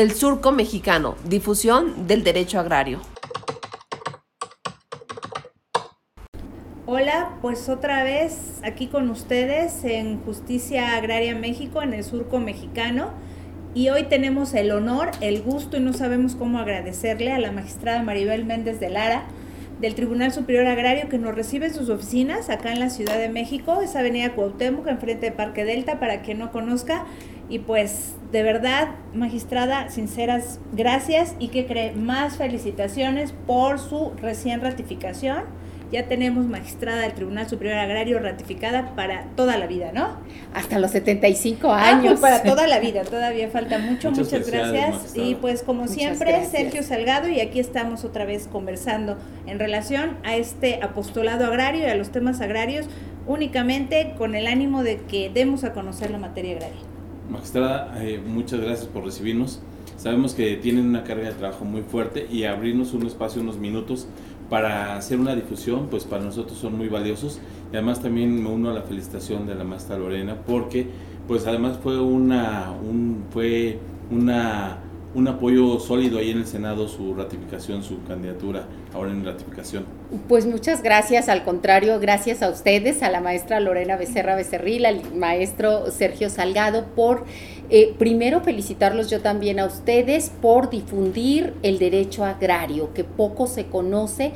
El Surco Mexicano, difusión del derecho agrario. Hola, pues otra vez aquí con ustedes en Justicia Agraria México, en el Surco Mexicano. Y hoy tenemos el honor, el gusto y no sabemos cómo agradecerle a la magistrada Maribel Méndez de Lara del Tribunal Superior Agrario que nos recibe en sus oficinas acá en la Ciudad de México, es Avenida Cuauhtémoc, enfrente de Parque Delta, para quien no conozca. Y pues de verdad, magistrada, sinceras gracias y que cree más felicitaciones por su recién ratificación. Ya tenemos magistrada del Tribunal Superior Agrario ratificada para toda la vida, ¿no? Hasta los 75 ah, años. pues para toda la vida, todavía falta mucho. Muchas, gracias. Y pues como siempre, Sergio Salgado y aquí estamos otra vez conversando en relación a este apostolado agrario y a los temas agrarios únicamente con el ánimo de que demos a conocer la materia agraria. Magistrada, eh, muchas gracias por recibirnos. Sabemos que tienen una carga de trabajo muy fuerte y abrirnos un espacio, unos minutos para hacer una difusión, pues para nosotros son muy valiosos. Y además también me uno a la felicitación de la maestra Lorena porque pues además fue una, un, fue una un apoyo sólido ahí en el Senado su ratificación, su candidatura ahora en ratificación. Pues muchas gracias, al contrario, gracias a ustedes, a la maestra Lorena Becerra Becerril, al maestro Sergio Salgado, por eh, primero felicitarlos yo también a ustedes por difundir el derecho agrario, que poco se conoce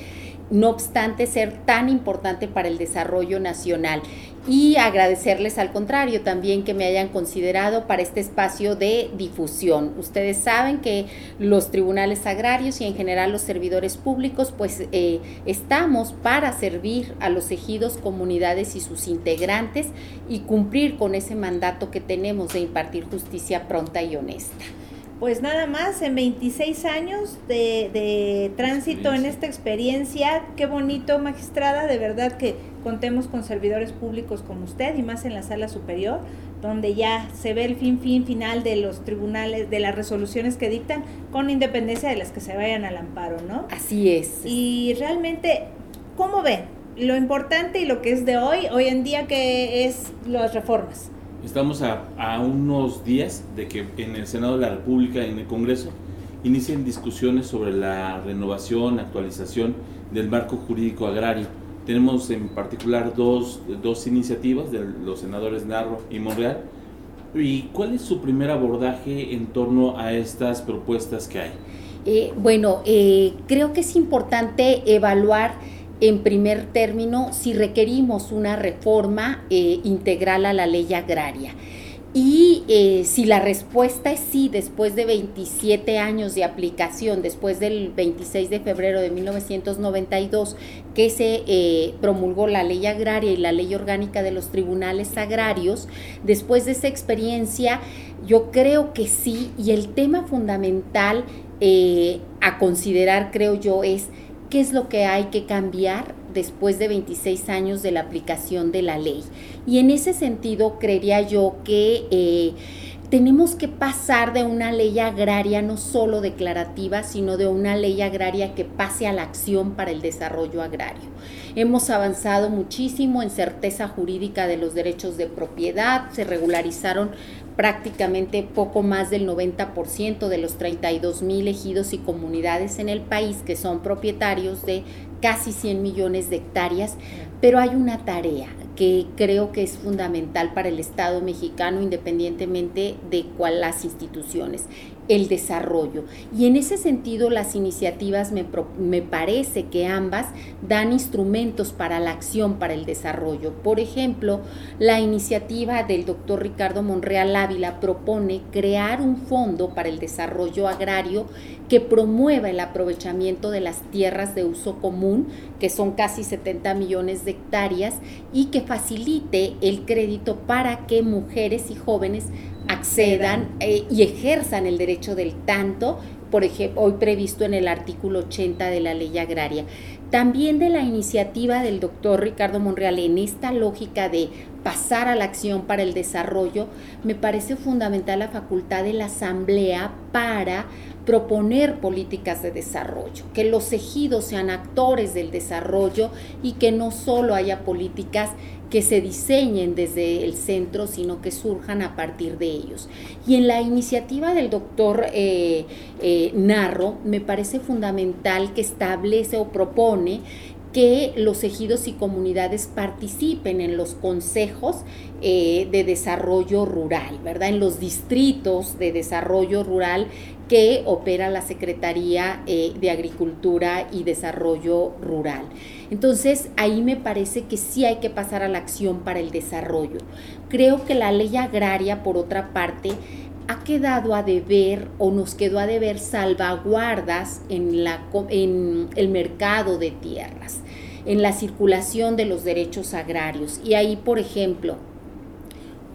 no obstante ser tan importante para el desarrollo nacional. Y agradecerles al contrario también que me hayan considerado para este espacio de difusión. Ustedes saben que los tribunales agrarios y en general los servidores públicos pues eh, estamos para servir a los ejidos, comunidades y sus integrantes y cumplir con ese mandato que tenemos de impartir justicia pronta y honesta pues nada más en 26 años de, tránsito en esta experiencia. Qué bonito, magistrada, de verdad que contemos con servidores públicos como usted y más en la sala superior, donde ya se ve el fin, fin, final de los tribunales, de las resoluciones que dictan, con independencia de las que se vayan al amparo, ¿no? Así es. Y realmente, ¿cómo ven? Lo importante y lo que es de hoy, hoy en día, que es las reformas. Estamos a, unos días de que en el Senado de la República, en el Congreso, inicien discusiones sobre la renovación, actualización del marco jurídico agrario. Tenemos en particular dos, dos iniciativas de los senadores Narro y Monreal. ¿Y cuál es su primer abordaje en torno a estas propuestas que hay? Eh, bueno, eh, creo que es importante evaluar en primer término, si requerimos una reforma eh, integral a la ley agraria. Y eh, si la respuesta es sí, después de 27 años de aplicación, después del 26 de febrero de 1992, que se eh, promulgó la ley agraria y la ley orgánica de los tribunales agrarios, después de esa experiencia, yo creo que sí, y el tema fundamental a considerar, creo yo, es qué es lo que hay que cambiar después de 26 años de la aplicación de la ley. Y en ese sentido, creería yo que eh, tenemos que pasar de una ley agraria no solo declarativa, sino de una ley agraria que pase a la acción para el desarrollo agrario. Hemos avanzado muchísimo en certeza jurídica de los derechos de propiedad, se regularizaron prácticamente poco más del 90% de los 32 mil ejidos y comunidades en el país que son propietarios de casi 100 millones de hectáreas, pero hay una tarea que creo que es fundamental para el Estado mexicano independientemente de cuál las instituciones, el desarrollo. Y en ese sentido las iniciativas me, me, parece que ambas dan instrumentos para la acción, para el desarrollo. Por ejemplo, la iniciativa del doctor Ricardo Monreal Ávila propone crear un fondo para el desarrollo agrario que promueva el aprovechamiento de las tierras de uso común, que son casi 70 millones de hectáreas, y que facilite el crédito para que mujeres y jóvenes accedan eh, y ejerzan el derecho del tanto, por ejemplo, hoy previsto en el artículo 80 de la ley agraria. También de la iniciativa del doctor Ricardo Monreal en esta lógica de pasar a la acción para el desarrollo, me parece fundamental la facultad de la Asamblea para proponer políticas de desarrollo, que los ejidos sean actores del desarrollo y que no solo haya políticas que se diseñen desde el centro, sino que surjan a partir de ellos. Y en la iniciativa del doctor eh, eh, Narro, me parece fundamental que establece o propone que los ejidos y comunidades participen en los consejos eh, de desarrollo rural, ¿verdad? En los distritos de desarrollo rural que opera la Secretaría eh, de Agricultura y Desarrollo Rural. Entonces, ahí me parece que sí hay que pasar a la acción para el desarrollo. Creo que la ley agraria, por otra parte, ha quedado a deber o nos quedó a deber salvaguardas en, la, en el mercado de tierras, en la circulación de los derechos agrarios. Y ahí, por ejemplo,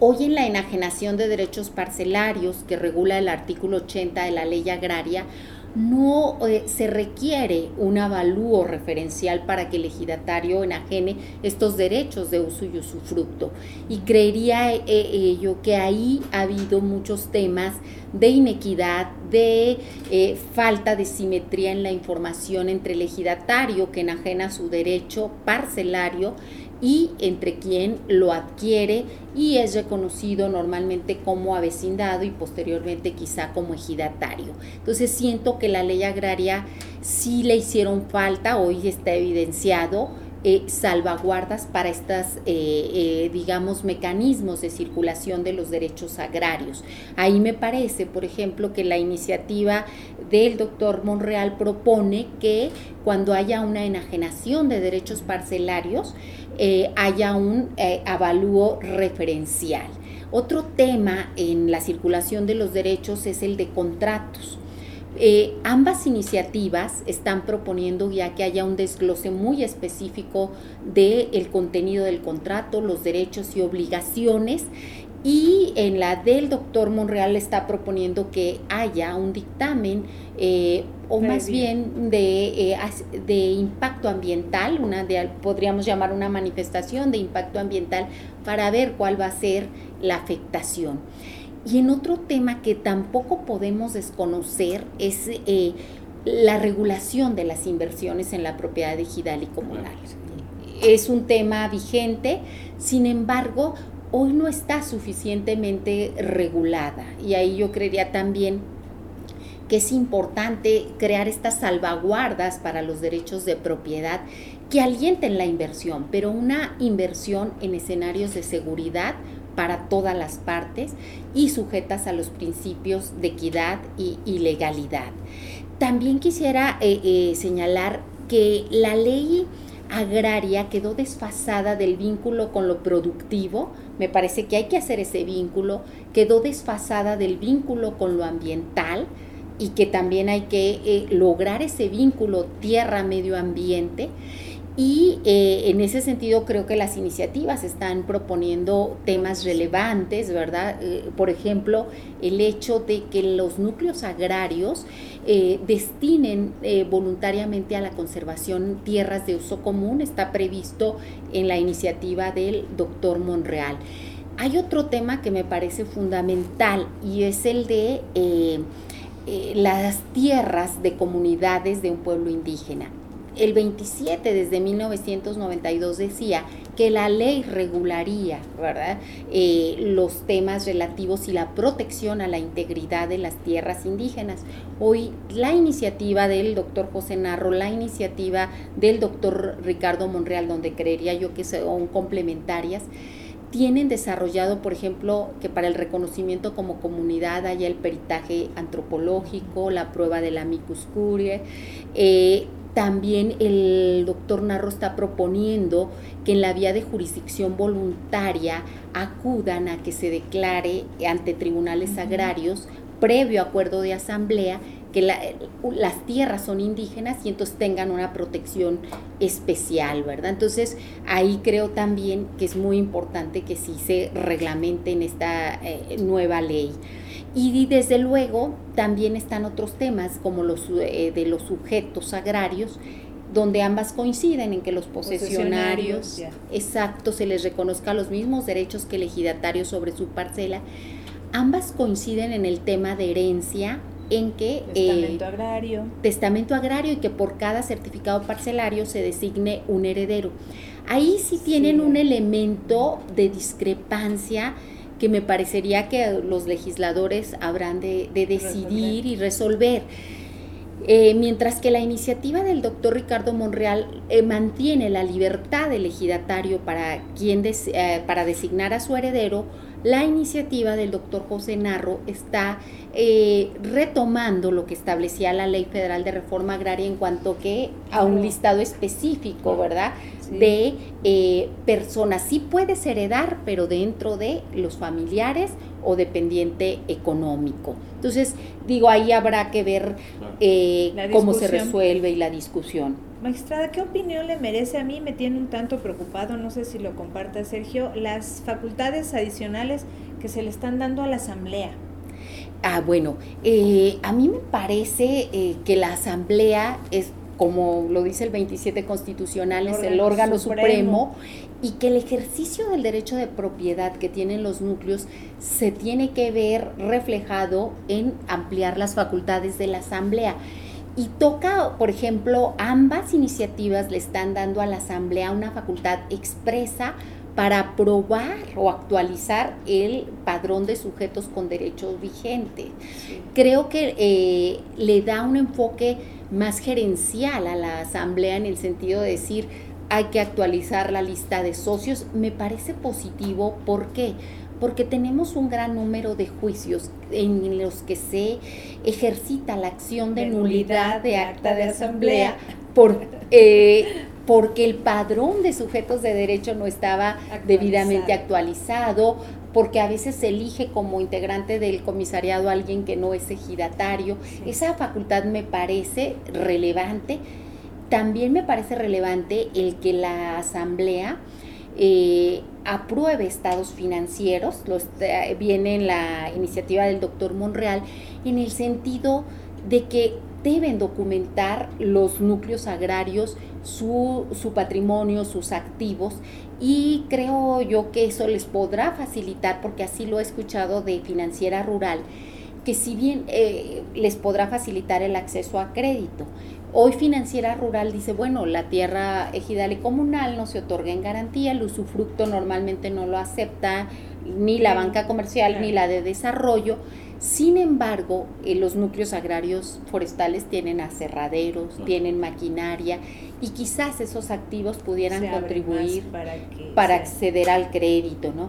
hoy en la enajenación de derechos parcelarios que regula el artículo 80 de la ley agraria, no eh, se requiere un avalúo referencial para que el ejidatario enajene estos derechos de uso y usufructo. Y creería eh, eh, yo que ahí ha habido muchos temas de inequidad, de falta de simetría en la información entre el ejidatario que enajena su derecho parcelario y entre quien lo adquiere y es reconocido normalmente como avecindado y posteriormente quizá como ejidatario. Entonces siento que la ley agraria sí le hicieron falta, hoy está evidenciado, eh, salvaguardas para estos, eh, eh, digamos, mecanismos de circulación de los derechos agrarios. Ahí me parece, por ejemplo, que la iniciativa del doctor Monreal propone que cuando haya una enajenación de derechos parcelarios, haya un avalúo referencial. Otro tema en la circulación de los derechos es el de contratos. Eh, ambas iniciativas están proponiendo ya que haya un desglose muy específico del contenido del contrato, los derechos y obligaciones. Y en la del doctor Monreal está proponiendo que haya un dictamen eh, o más bien de, eh, de, impacto ambiental, una de, podríamos llamar una manifestación de impacto ambiental para ver cuál va a ser la afectación. Y en otro tema que tampoco podemos desconocer es eh, la regulación de las inversiones en la propiedad digital y comunal. Es un tema vigente, sin embargo, hoy no está suficientemente regulada y ahí yo creería también que es importante crear estas salvaguardas para los derechos de propiedad que alienten la inversión, pero una inversión en escenarios de seguridad para todas las partes y sujetas a los principios de equidad y, legalidad. También quisiera eh, eh, señalar que la ley agraria quedó desfasada del vínculo con lo productivo, me parece que hay que hacer ese vínculo, quedó desfasada del vínculo con lo ambiental y que también hay que eh, lograr ese vínculo tierra-medio ambiente y eh, en ese sentido creo que las iniciativas están proponiendo temas relevantes, ¿verdad? Eh, por ejemplo, el hecho de que los núcleos agrarios eh, destinen voluntariamente a la conservación tierras de uso común está previsto en la iniciativa del doctor Monreal. Hay otro tema que me parece fundamental y es el de las tierras de comunidades de un pueblo indígena el 27 desde 1992 decía que la ley regularía, ¿verdad? Eh, los temas relativos y la protección a la integridad de las tierras indígenas. Hoy la iniciativa del doctor José Narro, la iniciativa del doctor Ricardo Monreal, donde creería yo que son complementarias, tienen desarrollado, por ejemplo, que para el reconocimiento como comunidad haya el peritaje antropológico, la prueba de la micus curiae, eh, también el doctor Narro está proponiendo que en la vía de jurisdicción voluntaria acudan a que se declare ante tribunales agrarios, previo acuerdo de asamblea, que las tierras son indígenas y entonces tengan una protección especial, ¿verdad? Entonces ahí creo también que es muy importante que sí se reglamente en esta eh, nueva ley. Y desde luego también están otros temas como los eh, de los sujetos agrarios, donde ambas coinciden en que los posesionarios, exacto, se les reconozca los mismos derechos que el ejidatario sobre su parcela. Ambas coinciden en el tema de herencia en que... Testamento agrario. Testamento agrario y que por cada certificado parcelario se designe un heredero. Ahí sí tienen un elemento de discrepancia que me parecería que los legisladores habrán de, decidir y resolver. Eh, mientras que la iniciativa del doctor Ricardo Monreal eh, mantiene la libertad del ejidatario para, quien eh, para designar a su heredero, la iniciativa del doctor José Narro está retomando lo que establecía la Ley Federal de Reforma Agraria en cuanto que a un listado específico, ¿verdad? de eh, personas. Sí puedes heredar, pero dentro de los familiares o dependiente económico. Entonces, digo, ahí habrá que ver eh, cómo se resuelve y la discusión. Magistrada, ¿qué opinión le merece a mí? Me tiene un tanto preocupado, no sé si lo comparta Sergio, las facultades adicionales que se le están dando a la Asamblea. Ah, bueno, eh, a mí me parece que la Asamblea es como lo dice el 27 constitucional, es el órgano supremo. y que el ejercicio del derecho de propiedad que tienen los núcleos se tiene que ver reflejado en ampliar las facultades de la Asamblea. Y toca, por ejemplo, ambas iniciativas le están dando a la Asamblea una facultad expresa para aprobar o actualizar el padrón de sujetos con derechos vigentes. Creo que eh, le da un enfoque más gerencial a la asamblea en el sentido de decir hay que actualizar la lista de socios, me parece positivo. ¿Por qué? Porque tenemos un gran número de juicios en los que se ejercita la acción de, nulidad de acta de asamblea por, eh, porque el padrón de sujetos de derecho no estaba debidamente actualizado, porque a veces se elige como integrante del comisariado a alguien que no es ejidatario. Esa facultad me parece relevante. También me parece relevante el que la asamblea eh, apruebe estados financieros, los, eh, viene en la iniciativa del doctor Monreal, en el sentido de que deben documentar los núcleos agrarios, su, su patrimonio, sus activos y creo yo que eso les podrá facilitar, porque así lo he escuchado de financiera rural, que si bien eh, les podrá facilitar el acceso a crédito. Hoy Financiera Rural dice, bueno, la tierra ejidal y comunal no se otorga en garantía, el usufructo normalmente no lo acepta ni la banca comercial ni la de desarrollo, sin embargo, eh, los núcleos agrarios forestales tienen aserraderos, tienen maquinaria y quizás esos activos pudieran contribuir para, acceder al crédito, ¿no?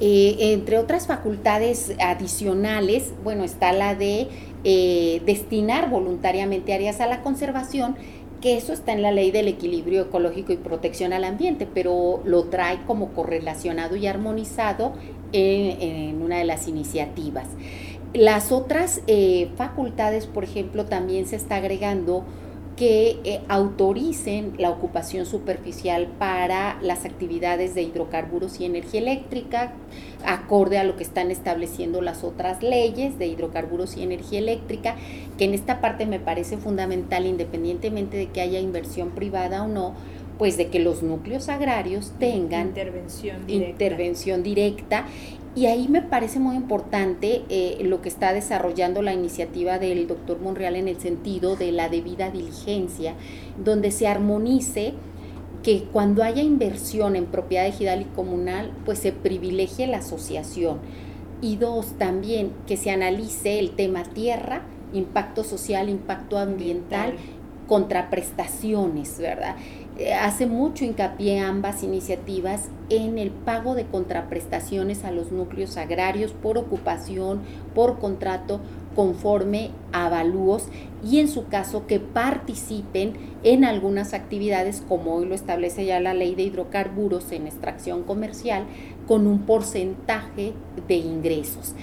Eh, entre otras facultades adicionales, bueno, está la de eh, destinar voluntariamente áreas a la conservación que eso está en la ley del equilibrio ecológico y protección al ambiente, pero lo trae como correlacionado y armonizado en, una de las iniciativas. Las otras eh, facultades, por ejemplo, también se está agregando que eh, autoricen la ocupación superficial para las actividades de hidrocarburos y energía eléctrica, acorde a lo que están estableciendo las otras leyes de hidrocarburos y energía eléctrica, que en esta parte me parece fundamental, independientemente de que haya inversión privada o no, pues de que los núcleos agrarios tengan intervención directa, intervención directa y ahí me parece muy importante eh, lo que está desarrollando la iniciativa del doctor Monreal en el sentido de la debida diligencia, donde se armonice que cuando haya inversión en propiedad ejidal y comunal, pues se privilegie la asociación. Y dos, también que se analice el tema tierra, impacto social, impacto ambiental, contraprestaciones, ¿verdad? Eh, hace mucho hincapié ambas iniciativas en el pago de contraprestaciones a los núcleos agrarios por ocupación, por contrato, conforme a avalúos y en su caso que participen en algunas actividades como hoy lo establece ya la ley de hidrocarburos en extracción comercial con un porcentaje de ingresos.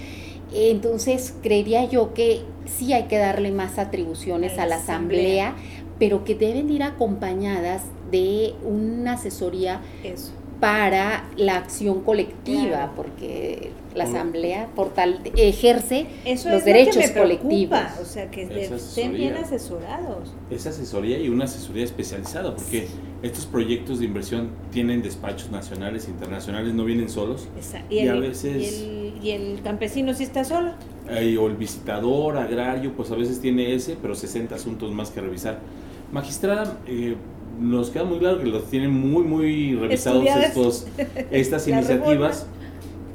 Entonces, creería yo que sí hay que darle más atribuciones a la asamblea, pero que deben ir acompañadas de una asesoría para la acción colectiva, porque la asamblea por tal ejerce los derechos colectivos. O sea, que estén bien asesorados. Esa asesoría y una asesoría especializada, porque estos proyectos de inversión tienen despachos nacionales e internacionales, no vienen solos. Exacto. Y, a veces... Y el, campesino sí está solo. o el visitador agrario, pues a veces tiene ese, pero 60 asuntos más que revisar. Magistrada, eh, nos queda muy claro que los tienen muy, muy revisados estos, estas iniciativas.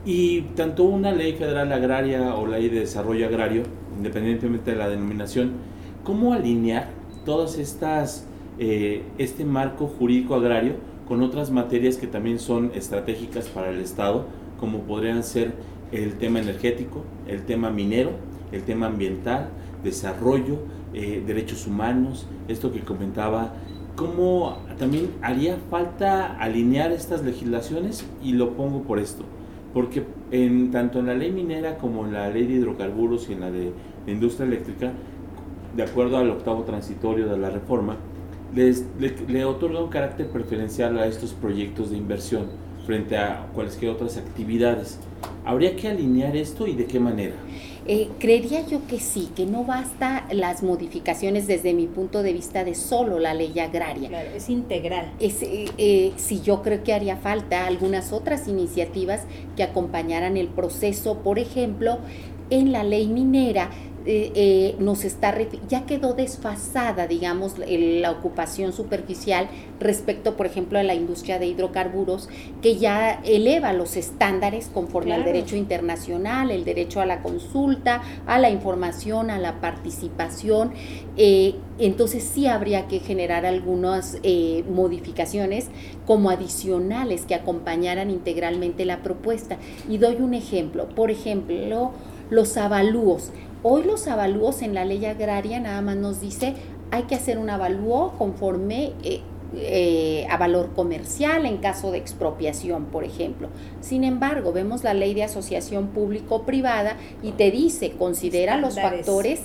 Y tanto una ley federal agraria o ley de desarrollo agrario, independientemente de la denominación, ¿cómo alinear todas estas, eh, este marco jurídico agrario con otras materias que también son estratégicas para el Estado, como podrían ser el tema energético, el tema minero, el tema ambiental, desarrollo, eh, derechos humanos, esto que comentaba cómo también haría falta alinear estas legislaciones y lo pongo por esto, porque en, tanto en la ley minera como en la ley de hidrocarburos y en la de, industria eléctrica, de acuerdo al octavo transitorio de la reforma, les, le, otorga un carácter preferencial a estos proyectos de inversión frente a cualquier otras actividades. ¿Habría que alinear esto y de qué manera? Eh, creería yo que sí, que no basta las modificaciones desde mi punto de vista de solo la ley agraria. Claro, es integral. Es, eh, eh, sí, yo creo que haría falta algunas otras iniciativas que acompañaran el proceso, por ejemplo, en la ley minera eh, eh, nos está ya quedó desfasada, digamos, la ocupación superficial respecto, por ejemplo, a la industria de hidrocarburos, que ya eleva los estándares conforme al derecho internacional, el derecho a la consulta, a la información, a la participación. Eh, entonces sí habría que generar algunas modificaciones como adicionales que acompañaran integralmente la propuesta. Y doy un ejemplo, por ejemplo, los avalúos. Hoy los avalúos en la ley agraria nada más nos dice hay que hacer un avalúo conforme eh, eh, a valor comercial en caso de expropiación, por ejemplo. Sin embargo, vemos la ley de asociación público-privada y te dice, considera los factores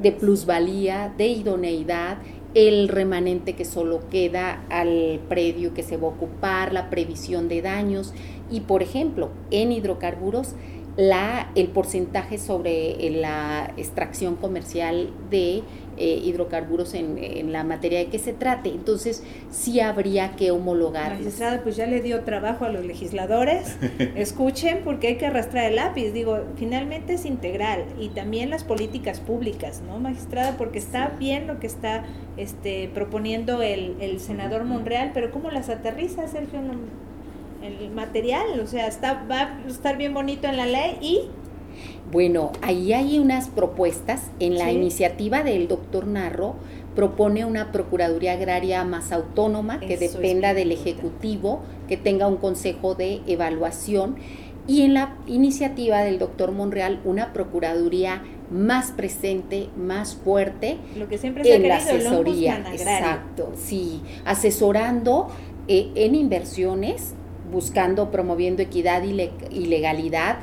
de plusvalía, de idoneidad, el remanente que solo queda al predio que se va a ocupar, la previsión de daños y, por ejemplo, en hidrocarburos, la, el porcentaje sobre eh, la extracción comercial de eh, hidrocarburos en, la materia de que se trate. Entonces, sí habría que homologar. Magistrada, pues ya le dio trabajo a los legisladores. Escuchen, porque hay que arrastrar el lápiz. Digo, finalmente es integral. Y también las políticas públicas, ¿no, magistrada? Porque está bien lo que está este, proponiendo el, el senador Monreal, pero ¿cómo las aterriza, Sergio? El material, o sea, está, va a estar bien bonito en la ley y... Bueno, ahí hay unas propuestas. En la iniciativa del doctor Narro propone una Procuraduría Agraria más autónoma, que dependa del Ejecutivo, que tenga un consejo de evaluación. Y en la iniciativa del doctor Monreal, una Procuraduría más presente, más fuerte Lo que siempre se en la asesoría. Exacto, sí, asesorando eh, en inversiones buscando, promoviendo equidad y, legalidad,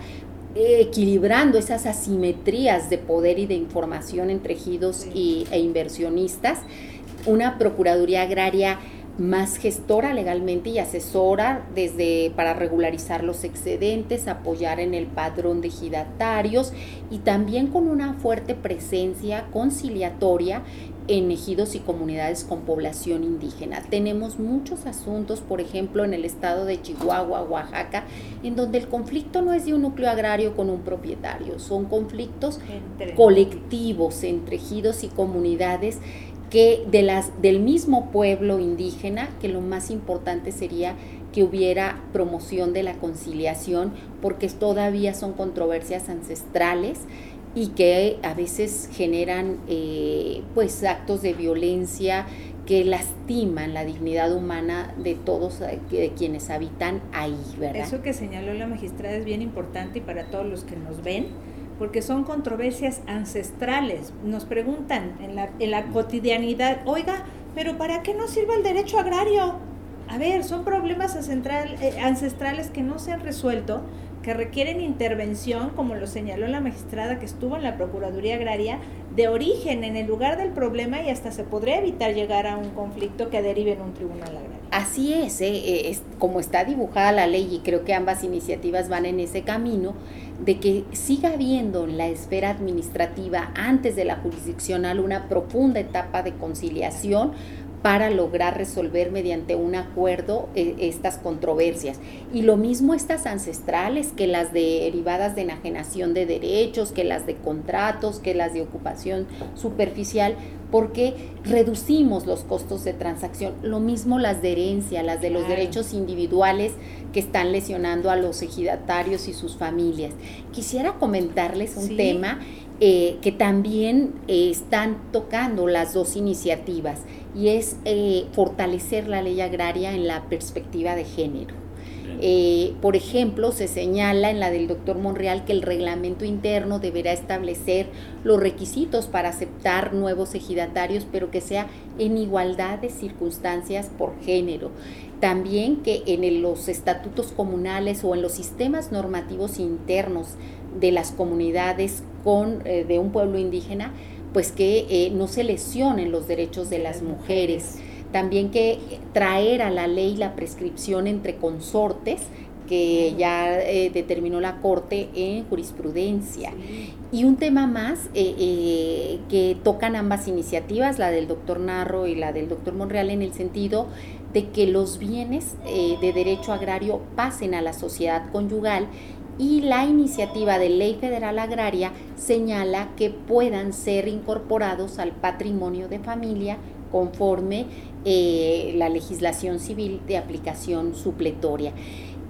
equilibrando esas asimetrías de poder y de información entre ejidos y, e inversionistas, una Procuraduría Agraria más gestora legalmente y asesora desde para regularizar los excedentes, apoyar en el padrón de ejidatarios y también con una fuerte presencia conciliatoria en ejidos y comunidades con población indígena. Tenemos muchos asuntos, por ejemplo, en el estado de Chihuahua, Oaxaca, en donde el conflicto no es de un núcleo agrario con un propietario, son conflictos colectivos entre ejidos y comunidades que de las del mismo pueblo indígena, que lo más importante sería que hubiera promoción de la conciliación, porque todavía son controversias ancestrales y que a veces generan eh, pues actos de violencia que lastiman la dignidad humana de todos eh, de quienes habitan ahí, ¿verdad? Eso que señaló la magistrada es bien importante y para todos los que nos ven, porque son controversias ancestrales. Nos preguntan en la, en la cotidianidad, oiga, pero ¿para qué nos sirve el derecho agrario? A ver, son problemas eh, ancestrales que no se han resuelto que requieren intervención, como lo señaló la magistrada que estuvo en la Procuraduría Agraria, de origen en el lugar del problema y hasta se podría evitar llegar a un conflicto que derive en un tribunal agrario. Así es, ¿eh? Eh, es como está dibujada la ley y creo que ambas iniciativas van en ese camino de que siga habiendo en la esfera administrativa antes de la jurisdiccional una profunda etapa de conciliación para lograr resolver mediante un acuerdo eh, estas controversias. Y lo mismo estas ancestrales que las derivadas de enajenación de derechos, que las de contratos, que las de ocupación superficial, porque reducimos los costos de transacción. Lo mismo las de herencia, las de los derechos individuales que están lesionando a los ejidatarios y sus familias. Quisiera comentarles un tema eh, que también eh, están tocando las dos iniciativas y es eh, fortalecer la ley agraria en la perspectiva de género. por ejemplo, se señala en la del doctor Monreal que el reglamento interno deberá establecer los requisitos para aceptar nuevos ejidatarios, pero que sea en igualdad de circunstancias por género. También que en los estatutos comunales o en los sistemas normativos internos de las comunidades con, eh, de un pueblo indígena, pues que eh, no se lesionen los derechos de las mujeres. También que traer a la ley la prescripción entre consortes, que ya eh, determinó la Corte en jurisprudencia. Y un tema más que tocan ambas iniciativas, la del doctor Narro y la del doctor Monreal, en el sentido de que los bienes de derecho agrario pasen a la sociedad conyugal y la iniciativa de ley federal agraria señala que puedan ser incorporados al patrimonio de familia conforme eh, la legislación civil de aplicación supletoria.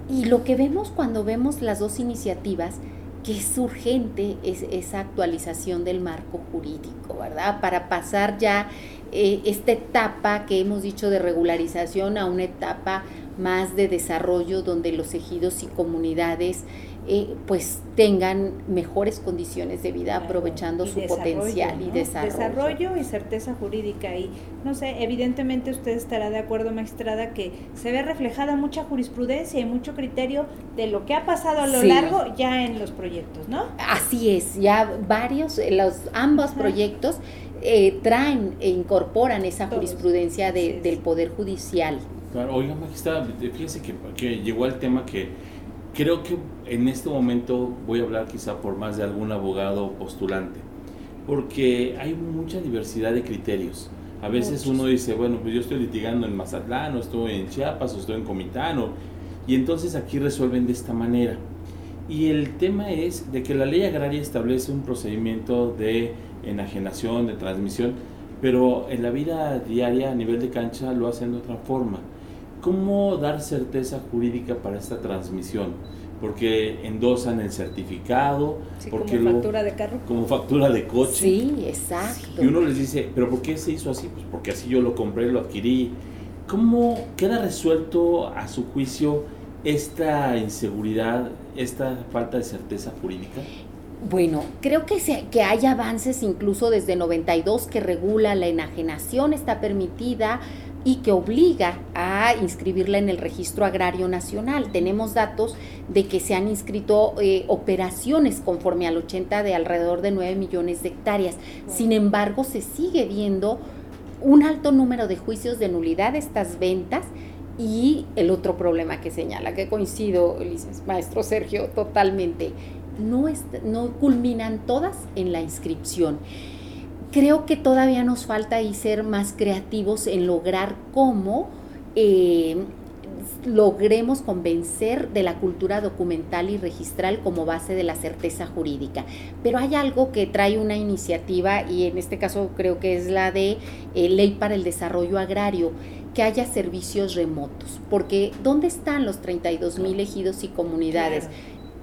Y lo que vemos cuando vemos las dos iniciativas, que es urgente es esa actualización del marco jurídico, ¿verdad? Para pasar ya eh, esta etapa que hemos dicho de regularización a una etapa más de desarrollo donde los ejidos y comunidades eh, pues tengan mejores condiciones de vida aprovechando su potencial y desarrollo. Desarrollo y certeza jurídica. Y no sé, evidentemente usted estará de acuerdo, magistrada, que se ve reflejada mucha jurisprudencia y mucho criterio de lo que ha pasado a lo largo ya en los proyectos, ¿no? Así es, ya varios, eh, los ambos proyectos eh, traen e incorporan esa jurisprudencia del Poder Judicial. Claro, oiga, magistrada, fíjese que, que llegó al tema que creo que en este momento voy a hablar quizá por más de algún abogado postulante, porque hay mucha diversidad de criterios. A veces uno dice, bueno, pues yo estoy litigando en Mazatlán, o estoy en Chiapas, o estoy en Comitán, y entonces aquí resuelven de esta manera. Y el tema es de que la ley agraria establece un procedimiento de enajenación, de transmisión, pero en la vida diaria a nivel de cancha lo hacen de otra forma. ¿Cómo dar certeza jurídica para esta transmisión? Porque endosan el certificado, porque como factura de carro. Como factura de coche. Sí, exacto. Y uno les dice, ¿pero por qué se hizo así? Pues porque así yo lo compré, lo adquirí. ¿Cómo queda resuelto a su juicio esta inseguridad, esta falta de certeza jurídica? Bueno, creo que, que hay avances incluso desde 92 que regula la enajenación, está permitida y que obliga a inscribirla en el registro agrario nacional. Tenemos datos de que se han inscrito eh, operaciones conforme al 80 de alrededor de 9 millones de hectáreas. Sin embargo, se sigue viendo un alto número de juicios de nulidad de estas ventas y el otro problema que señala, que coincido, maestro Sergio, totalmente, no, no culminan todas en la inscripción creo que todavía nos falta ahí ser más creativos en lograr cómo eh, logremos convencer de la cultura documental y registral como base de la certeza jurídica. Pero hay algo que trae una iniciativa y en este caso creo que es la de eh, Ley para el Desarrollo Agrario que haya servicios remotos, porque ¿dónde están los 32 mil ejidos y comunidades?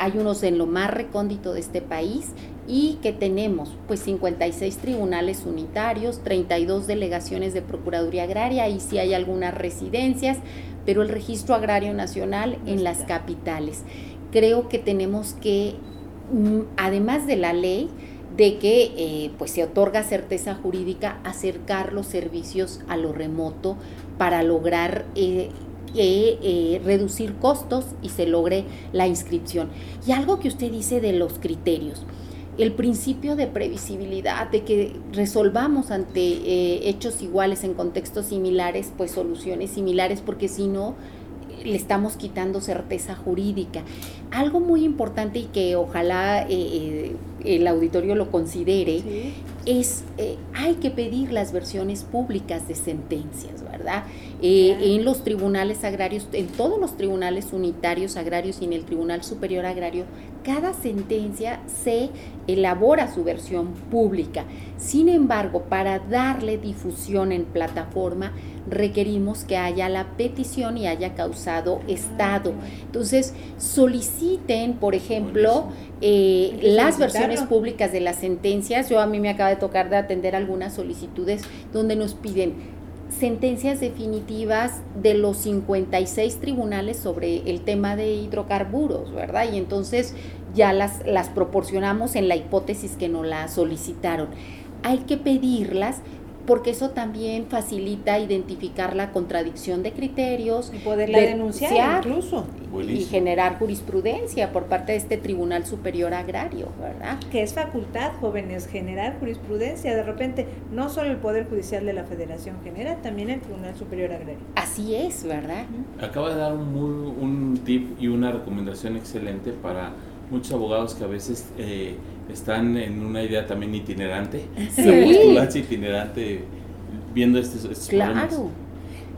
Hay unos en lo más recóndito de este país y que tenemos pues 56 tribunales unitarios, 32 delegaciones de Procuraduría Agraria y si hay algunas residencias, pero el registro agrario nacional en las capitales. Creo que tenemos que, mm, además de la ley, de que eh, pues se otorga certeza jurídica, acercar los servicios a lo remoto para lograr eh, eh, reducir costos y se logre la inscripción. Y algo que usted dice de los criterios el principio de previsibilidad, de que resolvamos ante eh, hechos iguales en contextos similares, pues soluciones similares, porque si no, le estamos quitando certeza jurídica. Algo muy importante y que ojalá eh, el auditorio lo considere, es eh, hay que pedir las versiones públicas de sentencias, ¿verdad? Eh, en los tribunales agrarios, en todos los tribunales unitarios agrarios y en el Tribunal Superior Agrario, cada sentencia se elabora su versión pública. Sin embargo, para darle difusión en plataforma, requerimos que haya la petición y haya causado estado. Entonces, soliciten, por ejemplo, eh, las versiones públicas de las sentencias. Yo a mí me acaba de tocar de atender algunas solicitudes donde nos piden sentencias definitivas de los 56 tribunales sobre el tema de hidrocarburos, ¿verdad? Y entonces ya las, las proporcionamos en la hipótesis que nos la solicitaron. Hay que pedirlas porque eso también facilita identificar la contradicción de criterios. Y poderla denunciar incluso. Y generar jurisprudencia por parte de este Tribunal Superior Agrario, ¿verdad? Que es facultad, jóvenes, generar jurisprudencia. De repente, no solo el Poder Judicial de la Federación genera, también el Tribunal Superior Agrario. Así es, ¿verdad? Acaba de dar un, un tip y una recomendación excelente para muchos abogados que a veces... Eh, están en una idea también itinerante, sí. itinerante, viendo estos, estos claro.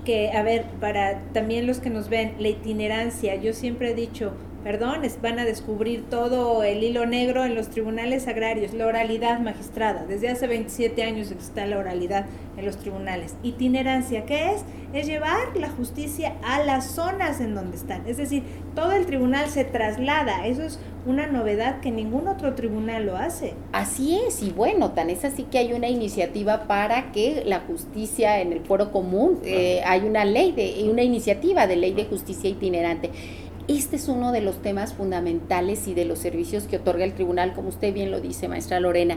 Que, a ver, para también los que nos ven, la itinerancia, yo siempre he dicho, perdón, van a descubrir todo el hilo negro en los tribunales agrarios, la oralidad magistrada. Desde hace 27 años está la oralidad en los tribunales. Itinerancia, ¿qué es? Es llevar la justicia a las zonas en donde están. Es decir, todo el tribunal se traslada. Eso es una novedad que ningún otro tribunal lo hace. Así es, y bueno, tan es así que hay una iniciativa para que la justicia en el foro común, eh, hay una ley, de, una iniciativa de ley de justicia itinerante. Este es uno de los temas fundamentales y de los servicios que otorga el tribunal, como usted bien lo dice, maestra Lorena.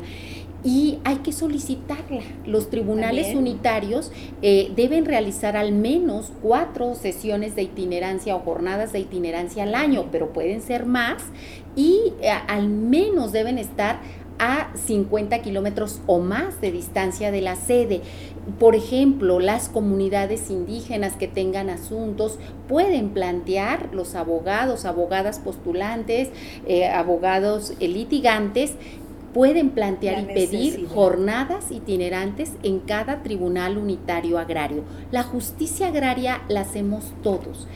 Y hay que solicitarla. Los tribunales unitarios eh, deben realizar al menos cuatro sesiones de itinerancia o jornadas de itinerancia al año, pero pueden ser más y eh, al menos deben estar a 50 kilómetros o más de distancia de la sede. Por ejemplo, las comunidades indígenas que tengan asuntos pueden plantear, los abogados, abogadas postulantes, eh, abogados litigantes, pueden plantear y pedir jornadas itinerantes en cada tribunal unitario agrario. La justicia agraria la hacemos todos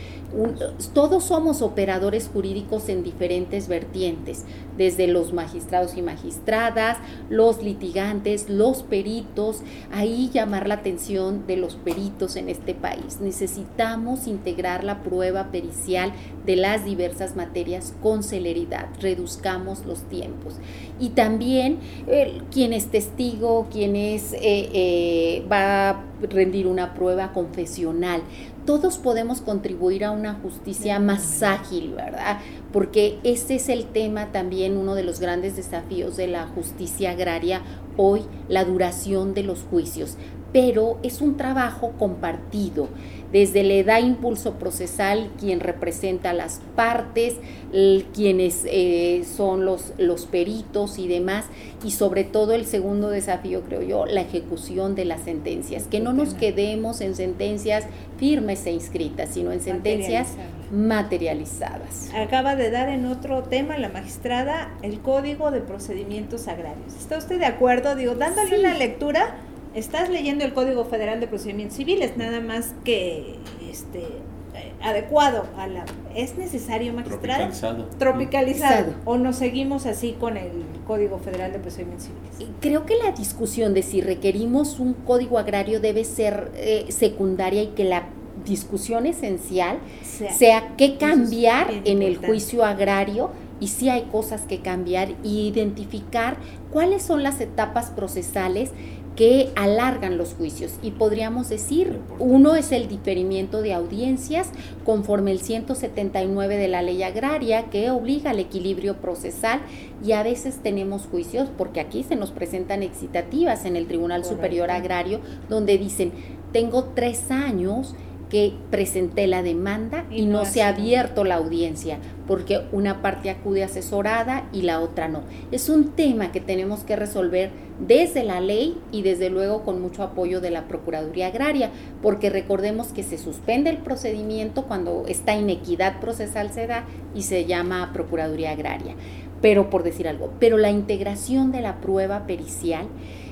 todos somos operadores jurídicos en diferentes vertientes, desde los magistrados y magistradas, los litigantes, los peritos, ahí llamar la atención de los peritos en este país. Necesitamos integrar la prueba pericial de las diversas materias con celeridad, reduzcamos los tiempos. Y también eh, quien es testigo, quien es, eh, eh, va a rendir una prueba confesional, todos podemos contribuir a una justicia más ágil, ¿verdad? Porque ese es el tema también, uno de los grandes desafíos de la justicia agraria hoy, la duración de los juicios. Pero es un trabajo compartido desde le da impulso procesal quien representa las partes, quienes eh, son los, los peritos y demás, y sobre todo el segundo desafío, creo yo, la ejecución de las sentencias, que no nos quedemos en sentencias firmes e inscritas, sino en sentencias materializadas. Acaba de dar en otro tema la magistrada el Código de Procedimientos Agrarios. ¿Está usted de acuerdo? Digo, dándole una lectura estás leyendo el Código Federal de Procedimientos Civiles, nada más que este eh, adecuado a la es necesario magistrado tropicalizado, tropicalizado. O nos seguimos así con el Código Federal de Procedimientos Civiles. Creo que la discusión de si requerimos un código agrario debe ser eh, secundaria y que la discusión esencial sea, qué cambiar en el juicio agrario y si hay cosas que cambiar y identificar cuáles son las etapas procesales que alargan los juicios. Y podríamos decir, uno es el diferimiento de audiencias conforme el 179 de la ley agraria que obliga al equilibrio procesal y a veces tenemos juicios porque aquí se nos presentan excitativas en el Tribunal Superior Agrario donde dicen, tengo tres años que presenté la demanda y, no, se ha abierto la audiencia, porque una parte acude asesorada y la otra no. Es un tema que tenemos que resolver desde la ley y desde luego con mucho apoyo de la Procuraduría Agraria, porque recordemos que se suspende el procedimiento cuando esta inequidad procesal se da y se llama Procuraduría Agraria pero por decir algo, pero la integración de la prueba pericial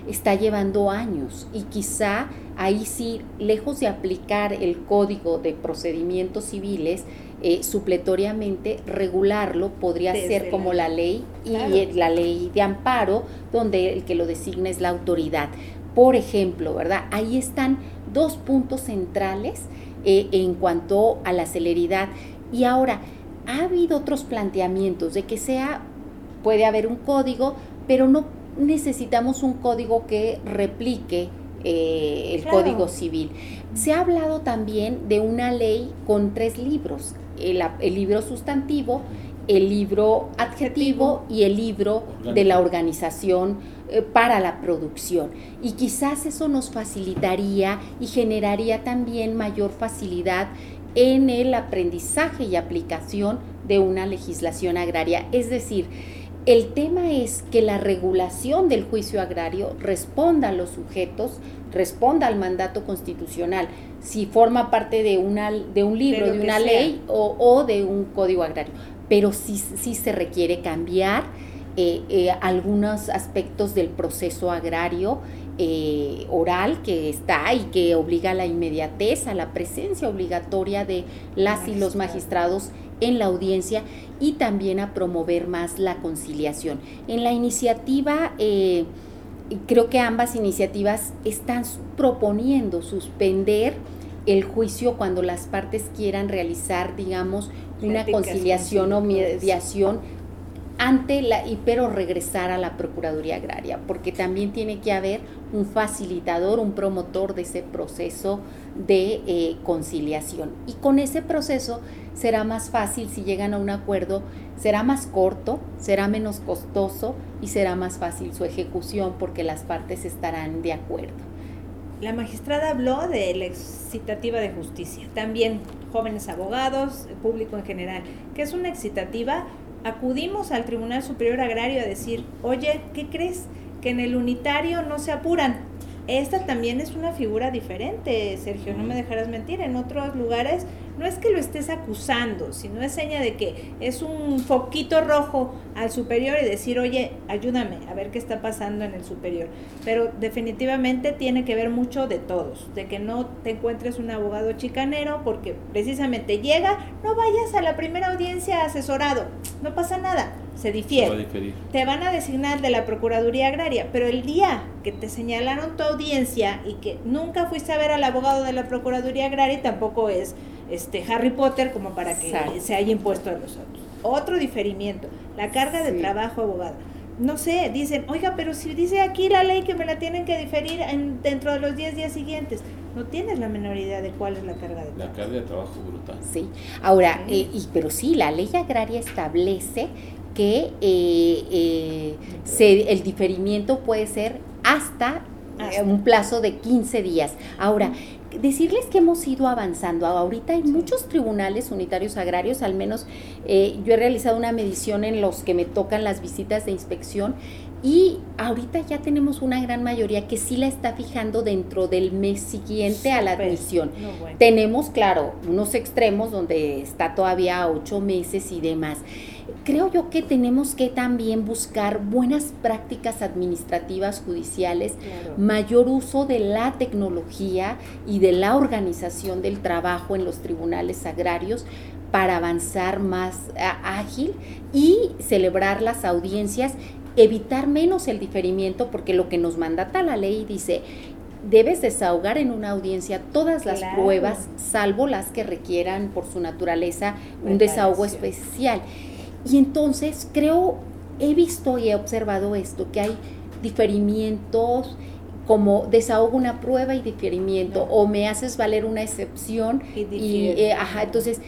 está llevando años y quizá ahí sí, lejos de aplicar el código de procedimientos civiles, eh, supletoriamente regularlo podría ser como la ley y la ley de amparo, donde el que lo designa es la autoridad. Por ejemplo, ¿verdad? Ahí están dos puntos centrales eh, en cuanto a la celeridad. Y ahora, ha habido otros planteamientos de que sea, puede haber un código, pero no necesitamos un código que replique eh, el Código Civil. Se ha hablado también de una ley con tres libros, el, libro sustantivo, el libro adjetivo y el libro de la organización eh, para la producción. Y quizás eso nos facilitaría y generaría también mayor facilidad en el aprendizaje y aplicación de una legislación agraria. Es decir, el tema es que la regulación del juicio agrario responda a los sujetos, responda al mandato constitucional, si forma parte de, una, de un libro, de, una ley o, de un código agrario. Pero sí, sí se requiere cambiar eh, eh, algunos aspectos del proceso agrario eh, oral que está y que obliga a la inmediatez, a la presencia obligatoria de las y los magistrados en la audiencia y también a promover más la conciliación. En la iniciativa, eh, creo que ambas iniciativas están proponiendo suspender el juicio cuando las partes quieran realizar, digamos, una conciliación o mediación ante la, y pero regresar a la Procuraduría Agraria, porque también tiene que haber un facilitador, un promotor de ese proceso de eh, conciliación. Y con ese proceso será más fácil si llegan a un acuerdo, será más corto, será menos costoso y será más fácil su ejecución porque las partes estarán de acuerdo. La magistrada habló de la excitativa de justicia, también jóvenes abogados, público en general, que es una excitativa. Acudimos al Tribunal Superior Agrario a decir, oye, ¿qué crees? Que en el unitario no se apuran, esta también es una figura diferente, Sergio, no me dejarás mentir. En otros lugares no es que lo estés acusando, sino es seña de que es un foquito rojo al superior y decir, oye, ayúdame a ver qué está pasando en el superior. Pero definitivamente tiene que ver mucho de todos, de que no te encuentres un abogado chicanero porque precisamente llega, no vayas a la primera audiencia asesorado, no pasa nada se difiere. te van a designar de la Procuraduría Agraria, pero el día que te señalaron tu audiencia y que nunca fuiste a ver al abogado de la Procuraduría Agraria, tampoco es este Harry Potter como para que se haya impuesto a los otros. Otro diferimiento, la carga de trabajo abogado. No sé, dicen, oiga, pero si dice aquí la ley que me la tienen que diferir en, dentro de los 10 días siguientes, no tienes la menor idea de cuál es la carga de trabajo. La carga de trabajo brutal. Sí, ahora, eh, y, pero sí, la ley agraria establece que eh, eh, el diferimiento puede ser hasta, eh, un plazo de 15 días. Ahora, decirles que hemos ido avanzando. Ahorita hay muchos tribunales unitarios agrarios, al menos yo he realizado una medición en los que me tocan las visitas de inspección y ahorita ya tenemos una gran mayoría que sí la está fijando dentro del mes siguiente a la admisión. Tenemos, claro, unos extremos donde está todavía ocho meses y demás creo yo que tenemos que también buscar buenas prácticas administrativas judiciales, mayor uso de la tecnología y de la organización del trabajo en los tribunales agrarios para avanzar más ágil y celebrar las audiencias, evitar menos el diferimiento, porque lo que nos mandata la ley dice, debes desahogar en una audiencia todas las pruebas, salvo las que requieran por su naturaleza un desahogo especial. Y entonces creo, he visto y he observado esto, que hay diferimientos como desahogo una prueba y diferimiento, o me haces valer una excepción y, eh, ajá, entonces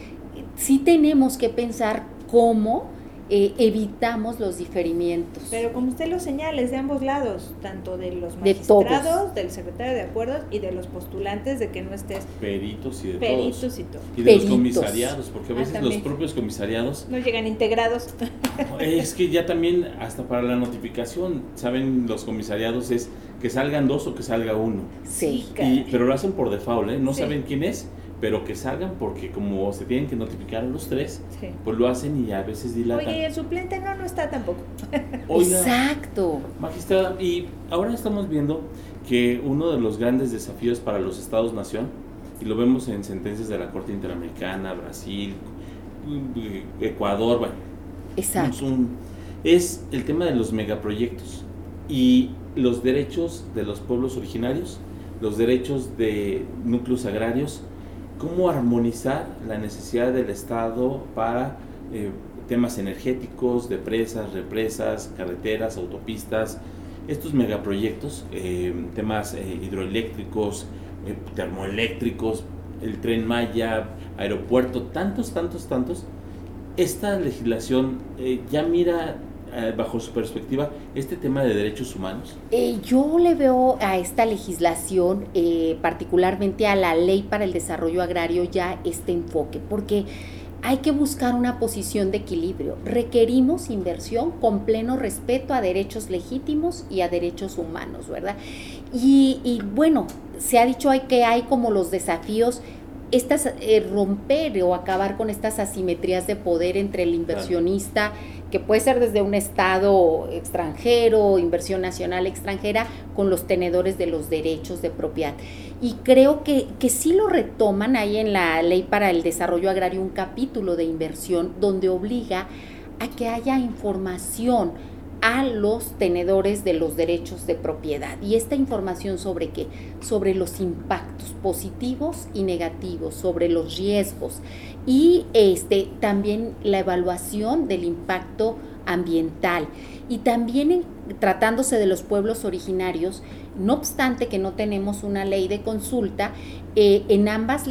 sí tenemos que pensar cómo eh, evitamos los diferimientos. Pero como usted lo señala, es de ambos lados, tanto de los magistrados, del secretario de acuerdos y de los postulantes de que no estés... Peritos y de peritos y todo. Y de los comisariados, porque a ah, veces los propios comisariados... No llegan integrados. Es que ya también, hasta para la notificación, saben los comisariados es que salgan dos o que salga uno. Sí. Y, pero lo hacen por default, ¿eh? No saben quién es pero que salgan porque como se tienen que notificar a los tres, Sí. pues lo hacen y a veces dilatan. Oye, y el suplente no, no está tampoco. Oiga, Exacto. Magistrada, y ahora estamos viendo que uno de los grandes desafíos para los estados-nación, y lo vemos en sentencias de la Corte Interamericana, Brasil, Ecuador, bueno, Exacto. es, un- es el tema de los megaproyectos y los derechos de los pueblos originarios, los derechos de núcleos agrarios, cómo armonizar la necesidad del Estado para eh, temas energéticos, de presas, represas, carreteras, autopistas, estos megaproyectos, eh, temas eh, hidroeléctricos, eh, termoeléctricos, el tren Maya, aeropuerto, tantos, tantos, tantos. Esta legislación eh, ya mira eh, bajo su perspectiva este tema de derechos humanos. Eh, yo le veo a esta legislación, eh, particularmente a la ley para el desarrollo agrario, ya este enfoque, porque hay que buscar una posición de equilibrio. Requerimos inversión con pleno respeto a derechos legítimos y a derechos humanos, ¿verdad? Y, y bueno, se ha dicho hay que hay como los desafíos estas eh, romper o acabar con estas asimetrías de poder entre el inversionista que puede ser desde un estado extranjero, inversión nacional extranjera, con los tenedores de los derechos de propiedad. Y creo que, que sí lo retoman ahí en la ley para el desarrollo agrario un capítulo de inversión donde obliga a que haya información a los tenedores de los derechos de propiedad. Y esta información sobre qué? Sobre los impactos positivos y negativos, sobre los riesgos y este también la evaluación del impacto ambiental. Y también tratándose de los pueblos originarios, no obstante que no tenemos una ley de consulta, eh, en ambas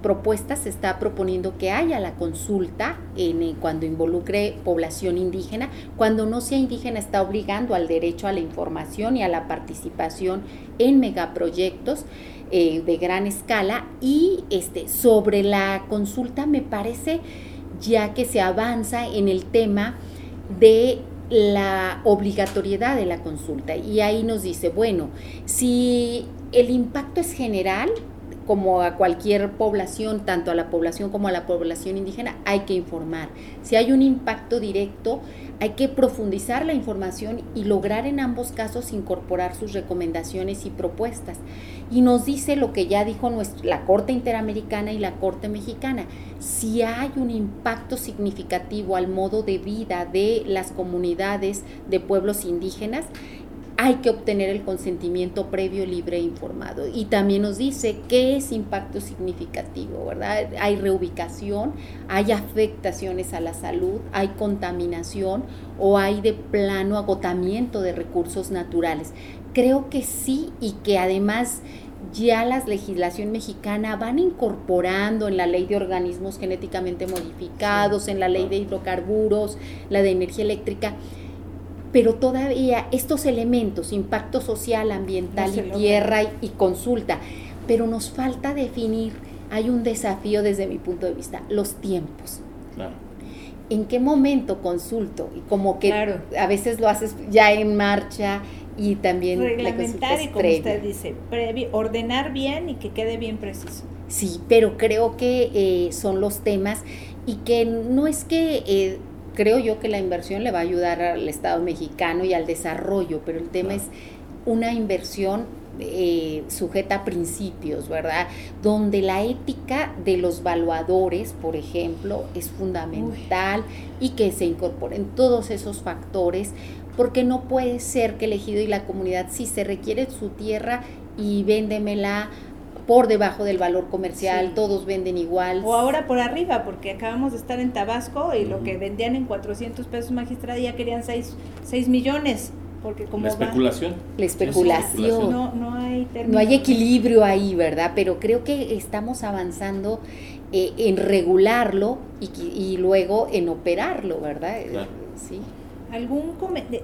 propuestas se está proponiendo que haya la consulta eh, cuando involucre población indígena, cuando no sea indígena está obligando al derecho a la información y a la participación en megaproyectos eh, de gran escala. Y este sobre la consulta me parece ya que se avanza en el tema de la obligatoriedad de la consulta. Y ahí nos dice, bueno, si el impacto es general, como a cualquier población, tanto a la población como a la población indígena, hay que informar. Si hay un impacto directo, hay que profundizar la información y lograr en ambos casos incorporar sus recomendaciones y propuestas. Y nos dice lo que ya dijo la Corte Interamericana y la Corte Mexicana, si hay un impacto significativo al modo de vida de las comunidades de pueblos indígenas, hay que obtener el consentimiento previo, libre e informado. Y también nos dice qué es impacto significativo, ¿verdad? Hay reubicación, hay afectaciones a la salud, hay contaminación o hay de plano agotamiento de recursos naturales. Creo que sí y que además ya la legislación mexicana van incorporando en la ley de organismos genéticamente modificados, en la ley de hidrocarburos, la de energía eléctrica, pero todavía estos elementos, impacto social, ambiental No y tierra y, y consulta, pero nos falta definir, hay un desafío desde mi punto de vista, los tiempos. Claro. ¿En qué momento consulto? Y como que Claro. a veces lo haces ya en marcha y también la Reglamentar y como previa. usted dice, previ- ordenar bien y que quede bien preciso. Sí, pero creo que eh, son los temas y que no es que eh, creo yo que la inversión le va a ayudar al Estado mexicano y al desarrollo, pero el tema Claro. es una inversión eh, sujeta a principios, ¿verdad? Donde la ética de los valuadores, por ejemplo, es fundamental y que se incorporen todos esos factores, porque no puede ser que el ejido y la comunidad, si se requiere su tierra y véndemela por debajo del valor comercial, Sí. todos venden igual. O ahora por arriba, porque acabamos de estar en Tabasco y lo que vendían en 400 pesos magistrada ya querían 6, millones, porque como La va- especulación. La Es especulación. no, no hay término. No hay equilibrio ahí, ¿verdad? Pero creo que estamos avanzando eh, en regularlo y, y luego en operarlo, ¿verdad? Claro. Sí. Algún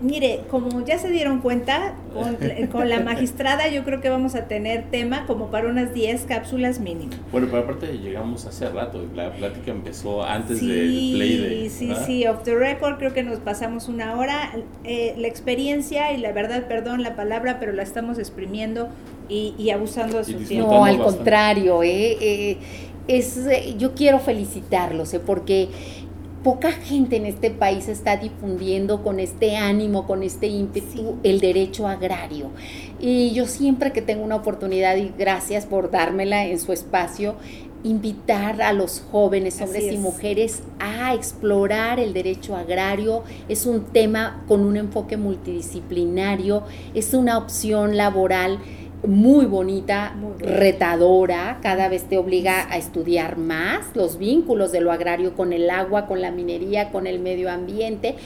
mire, como ya se dieron cuenta, con, con la magistrada yo creo que vamos a tener tema como para unas 10 cápsulas mínimo. Bueno, pero aparte llegamos hace rato, la plática empezó antes sí, del play de... sí, ¿verdad? sí, off the record creo que nos pasamos una hora. Eh, la experiencia y la verdad, perdón la palabra, pero la estamos exprimiendo y, y abusando de su tiempo. No, al bastante. contrario, ¿eh? Eh, es, eh, yo quiero felicitarlos, eh, porque poca gente en este país está difundiendo con este ánimo, con este ímpetu, el derecho agrario. Y yo siempre que tengo una oportunidad, y gracias por dármela en su espacio, invitar a los jóvenes, hombres y mujeres, a explorar el derecho agrario. Es un tema con un enfoque multidisciplinario, es una opción laboral muy bonita, retadora, cada vez te obliga a estudiar más los vínculos de lo agrario con el agua, con la minería, con el medio ambiente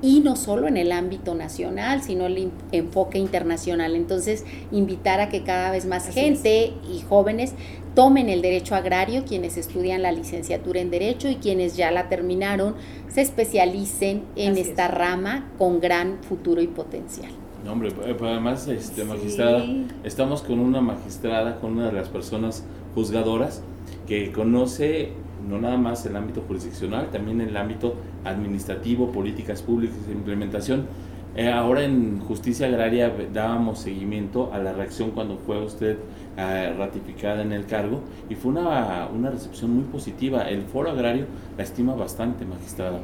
y no solo en el ámbito nacional, sino el enfoque internacional. Entonces, invitar a que cada vez más gente y jóvenes tomen el derecho agrario, quienes estudian la licenciatura en derecho y quienes ya la terminaron, se especialicen en esta rama con gran futuro y potencial. No, hombre, pues, además, este, magistrada, estamos con una magistrada, con una de las personas juzgadoras que conoce no nada más el ámbito jurisdiccional, también el ámbito administrativo, políticas públicas e implementación. Eh, ahora en Justicia Agraria dábamos seguimiento a la reacción cuando fue usted eh, ratificada en el cargo y fue una, una recepción muy positiva. El foro agrario la estima bastante, magistrada.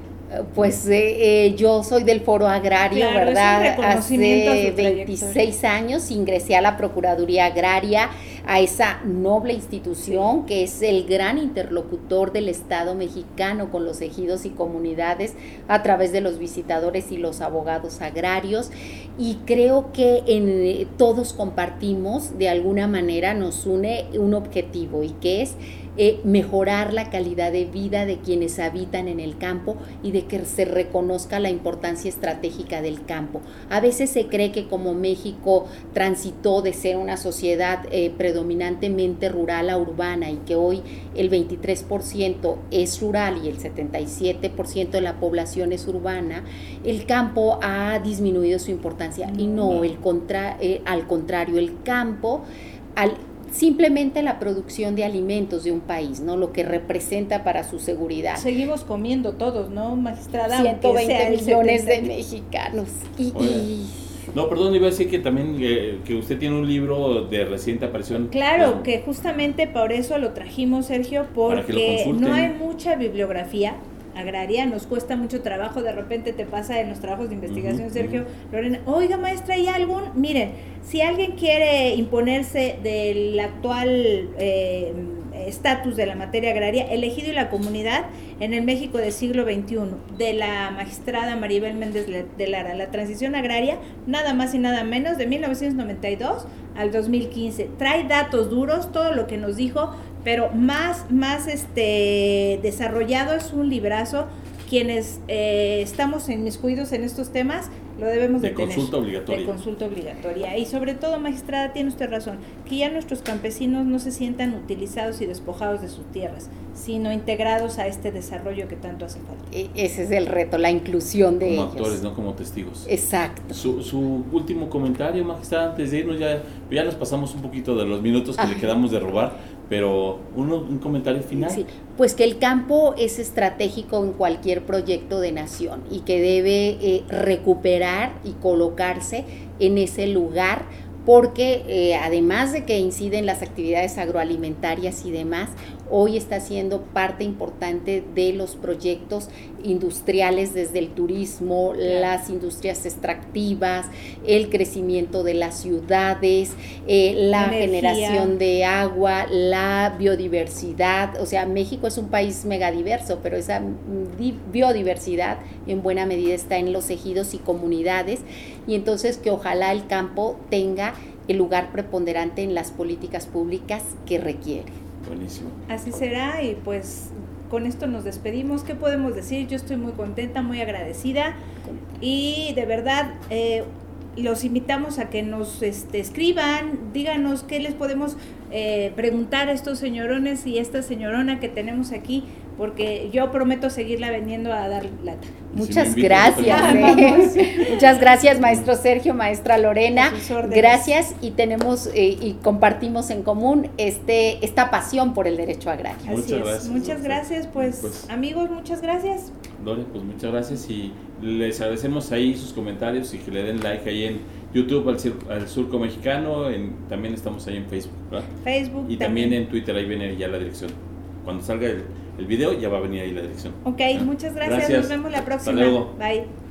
Pues eh, eh, yo soy del Foro Agrario, ¿verdad? Hace 26 años ingresé a la Procuraduría Agraria, a esa noble institución que es el gran interlocutor del Estado mexicano con los ejidos y comunidades a través de los visitadores y los abogados agrarios. Y creo que en, eh, todos compartimos, de alguna manera nos une un objetivo y que es eh, mejorar la calidad de vida de quienes habitan en el campo y de que se reconozca la importancia estratégica del campo. A veces se cree que como México transitó de ser una sociedad eh, predominantemente rural a urbana y que hoy el 23% es rural y el 77% de la población es urbana, el campo ha disminuido su importancia y no, el contra, eh, al contrario, el campo al simplemente la producción de alimentos de un país, ¿no? Lo que representa para su seguridad. Seguimos comiendo todos, ¿no, magistrada? 120 millones de mexicanos. Y, No, perdón, iba a decir que también eh, que usted tiene un libro de reciente aparición. Claro, que justamente por eso lo trajimos, Sergio, porque no hay mucha bibliografía agraria, nos cuesta mucho trabajo, de repente te pasa en los trabajos de investigación, Sergio, Lorena, oiga maestra, ¿hay algún? Miren, si alguien quiere imponerse del actual eh, estatus de la materia agraria, elegido y la comunidad en el México del siglo XXI, de la magistrada Maribel Méndez de Lara, la transición agraria, nada más y nada menos, de 1992 al 2015. Trae datos duros, todo lo que nos dijo pero más, más este, desarrollado es un librazo. Quienes eh, estamos inmiscuidos en estos temas, lo debemos de, de consulta obligatoria. De consulta obligatoria. Y sobre todo, magistrada, tiene usted razón, que ya nuestros campesinos no se sientan utilizados y despojados de sus tierras, sino integrados a este desarrollo que tanto hace falta. E, ese es el reto, la inclusión de como actores, no como testigos. Exacto. Su, su, último comentario, magistrada, antes de irnos, ya, ya nos pasamos un poquito de los minutos que le quedamos de robar, pero un comentario final. Pues que el campo es estratégico en cualquier proyecto de nación y que debe eh, recuperar y colocarse en ese lugar porque eh, además de que incide en las actividades agroalimentarias y demás, hoy está siendo parte importante de los proyectos industriales desde el turismo, las industrias extractivas, el crecimiento de las ciudades, eh, la generación de agua, la biodiversidad. O sea, México es un país megadiverso, pero esa biodiversidad en buena medida está en los ejidos y comunidades y entonces que ojalá el campo tenga el lugar preponderante en las políticas públicas que requiere. Buenísimo. Así será y pues con esto nos despedimos. ¿Qué podemos decir? Yo estoy muy contenta, muy agradecida y de verdad eh, los invitamos a que nos este, escriban, díganos qué les podemos eh, preguntar a estos señorones y esta señorona que tenemos aquí porque yo prometo seguirla vendiendo a dar lata. Muchas gracias. ¿eh? Muchas gracias, maestro Sergio, maestra Lorena. Gracias y tenemos eh, y compartimos en común este esta pasión por el derecho agrario. Así muchas Gracias, muchas gracias, pues, pues, amigos, muchas gracias. Lore, pues muchas gracias y les agradecemos ahí sus comentarios y que le den like ahí en YouTube al, Surco Mexicano, en, también estamos ahí en Facebook, Facebook. Y también en Twitter, ahí viene ya la dirección. cuando salga el, el video ya va a venir ahí la dirección. Ok, ¿Ah? muchas gracias. Gracias. Nos vemos la Hasta próxima. luego. Bye.